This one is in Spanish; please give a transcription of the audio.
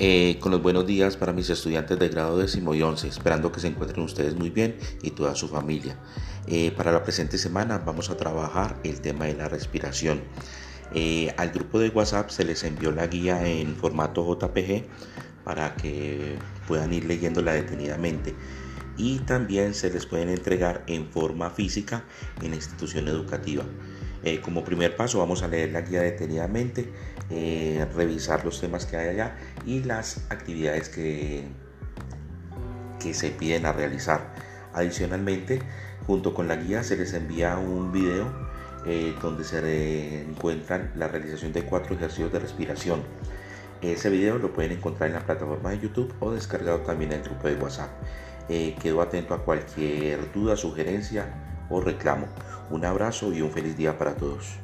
Eh, con los buenos días para mis estudiantes de grado décimo y once, esperando que se encuentren ustedes muy bien y toda su familia. Eh, para la presente semana vamos a trabajar el tema de la respiración. Eh, al grupo de WhatsApp se les envió la guía en formato JPG para que puedan ir leyéndola detenidamente y también se les pueden entregar en forma física en la institución educativa. Eh, como primer paso vamos a leer la guía detenidamente, eh, revisar los temas que hay allá y las actividades que, que se piden a realizar. Adicionalmente, junto con la guía se les envía un video eh, donde se encuentran la realización de cuatro ejercicios de respiración. Ese video lo pueden encontrar en la plataforma de YouTube o descargado también en el grupo de WhatsApp. quedo atento a cualquier duda, sugerencia o reclamo. Un abrazo y un feliz día para todos.